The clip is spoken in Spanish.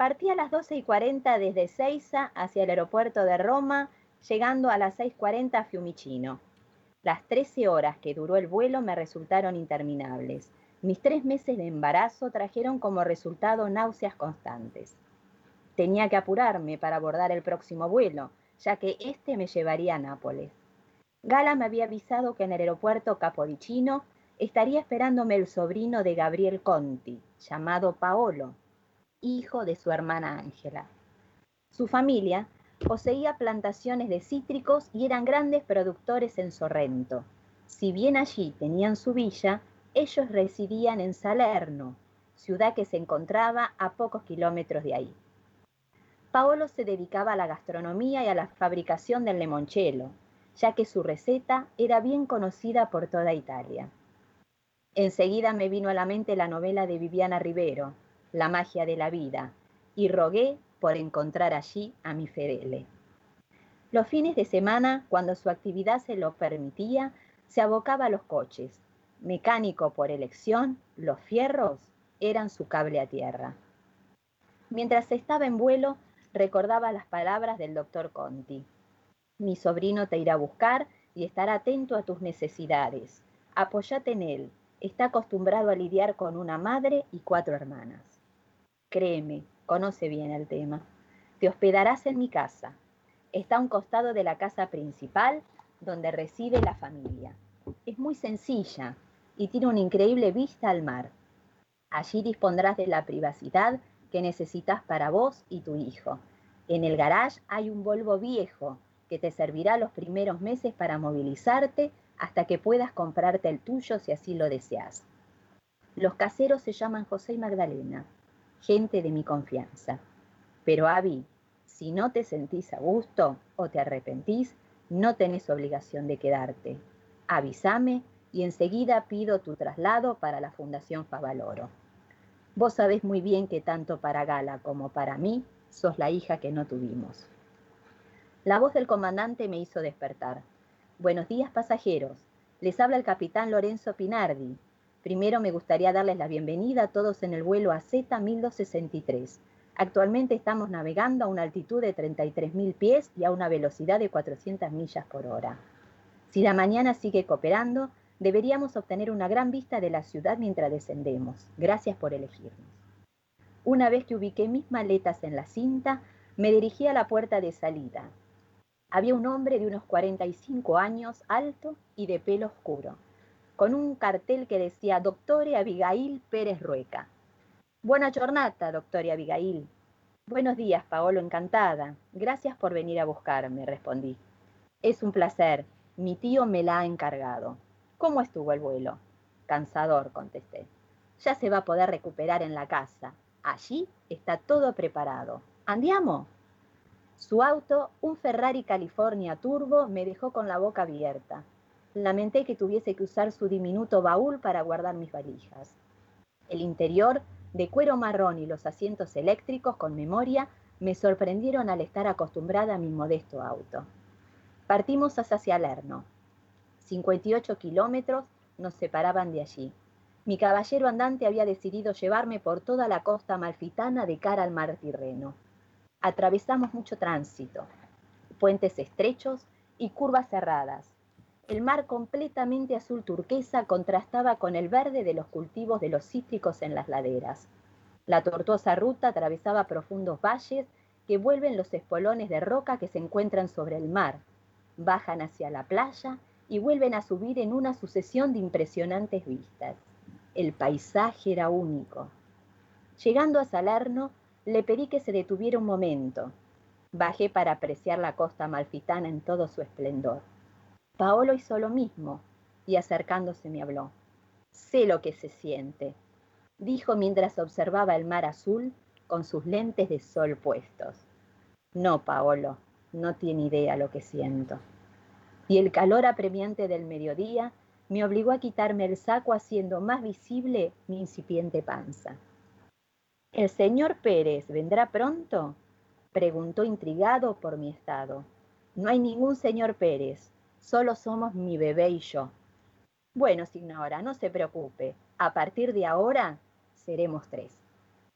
Partí a las 12 y 40 desde Seiza hacia el aeropuerto de Roma, llegando a las 6.40 a Fiumicino. Las 13 horas que duró el vuelo me resultaron interminables. Mis tres meses de embarazo trajeron como resultado náuseas constantes. Tenía que apurarme para abordar el próximo vuelo, ya que este me llevaría a Nápoles. Gala me había avisado que en el aeropuerto Capodicino estaría esperándome el sobrino de Gabriel Conti, llamado Paolo, hijo de su hermana Ángela. Su familia poseía plantaciones de cítricos y eran grandes productores en Sorrento. Si bien allí tenían su villa, ellos residían en Salerno, ciudad que se encontraba a pocos kilómetros de ahí. Paolo se dedicaba a la gastronomía y a la fabricación del limoncello, ya que su receta era bien conocida por toda Italia. Enseguida me vino a la mente la novela de Viviana Rivero, La magia de la vida, y rogué por encontrar allí a mi Fedele. Los fines de semana, cuando su actividad se lo permitía, se abocaba a los coches. Mecánico por elección, los fierros eran su cable a tierra. Mientras estaba en vuelo, recordaba las palabras del doctor Conti. Mi sobrino te irá a buscar y estará atento a tus necesidades. Apóyate en él, está acostumbrado a lidiar con una madre y cuatro hermanas. Créeme, conoce bien el tema. Te hospedarás en mi casa. Está a un costado de la casa principal donde reside la familia. Es muy sencilla y tiene una increíble vista al mar. Allí dispondrás de la privacidad que necesitas para vos y tu hijo. En el garage hay un Volvo viejo que te servirá los primeros meses para movilizarte hasta que puedas comprarte el tuyo si así lo deseas. Los caseros se llaman José y Magdalena, gente de mi confianza. Pero Avi, si no te sentís a gusto o te arrepentís, no tenés obligación de quedarte. Avísame y enseguida pido tu traslado para la Fundación Favaloro. Vos sabés muy bien que tanto para Gala como para mí sos la hija que no tuvimos. La voz del comandante me hizo despertar. Buenos días pasajeros. Les habla el capitán Lorenzo Pinardi. Primero me gustaría darles la bienvenida a todos en el vuelo AZ 1263. Actualmente estamos navegando a una altitud de 33.000 pies y a una velocidad de 400 millas por hora. Si la mañana sigue cooperando, deberíamos obtener una gran vista de la ciudad mientras descendemos. Gracias por elegirnos. Una vez que ubiqué mis maletas en la cinta, me dirigí a la puerta de salida. Había un hombre de unos 45 años, alto y de pelo oscuro, con un cartel que decía Doctore Abigail Pérez Rueca. Buena jornada, doctora Abigail. Buenos días, Paolo, encantada. Gracias por venir a buscarme, respondí. Es un placer. Mi tío me la ha encargado. ¿Cómo estuvo el vuelo? Cansador, contesté. Ya se va a poder recuperar en la casa. Allí está todo preparado. ¿Andiamo? Su auto, un Ferrari California Turbo, me dejó con la boca abierta. Lamenté que tuviese que usar su diminuto baúl para guardar mis valijas. El interior, de cuero marrón y los asientos eléctricos con memoria, me sorprendieron al estar acostumbrada a mi modesto auto. Partimos hacia Salerno. 58 kilómetros nos separaban de allí. Mi caballero andante había decidido llevarme por toda la costa malfitana de cara al mar Tirreno atravesamos mucho tránsito, puentes estrechos y curvas cerradas. El mar completamente azul turquesa contrastaba con el verde de los cultivos de los cítricos en las laderas. La tortuosa ruta atravesaba profundos valles que vuelven los espolones de roca que se encuentran sobre el mar, bajan hacia la playa y vuelven a subir en una sucesión de impresionantes vistas. El paisaje era único. Llegando a Salerno, le pedí que se detuviera un momento. Bajé para apreciar la costa malfitana en todo su esplendor. Paolo hizo lo mismo y acercándose me habló. Sé lo que se siente, dijo mientras observaba el mar azul con sus lentes de sol puestos. No, Paolo, no tiene idea lo que siento. Y el calor apremiante del mediodía me obligó a quitarme el saco haciendo más visible mi incipiente panza. ¿El señor Pérez vendrá pronto? preguntó intrigado por mi estado. No hay ningún señor Pérez, solo somos mi bebé y yo. Bueno, señora, no se preocupe, a partir de ahora seremos tres.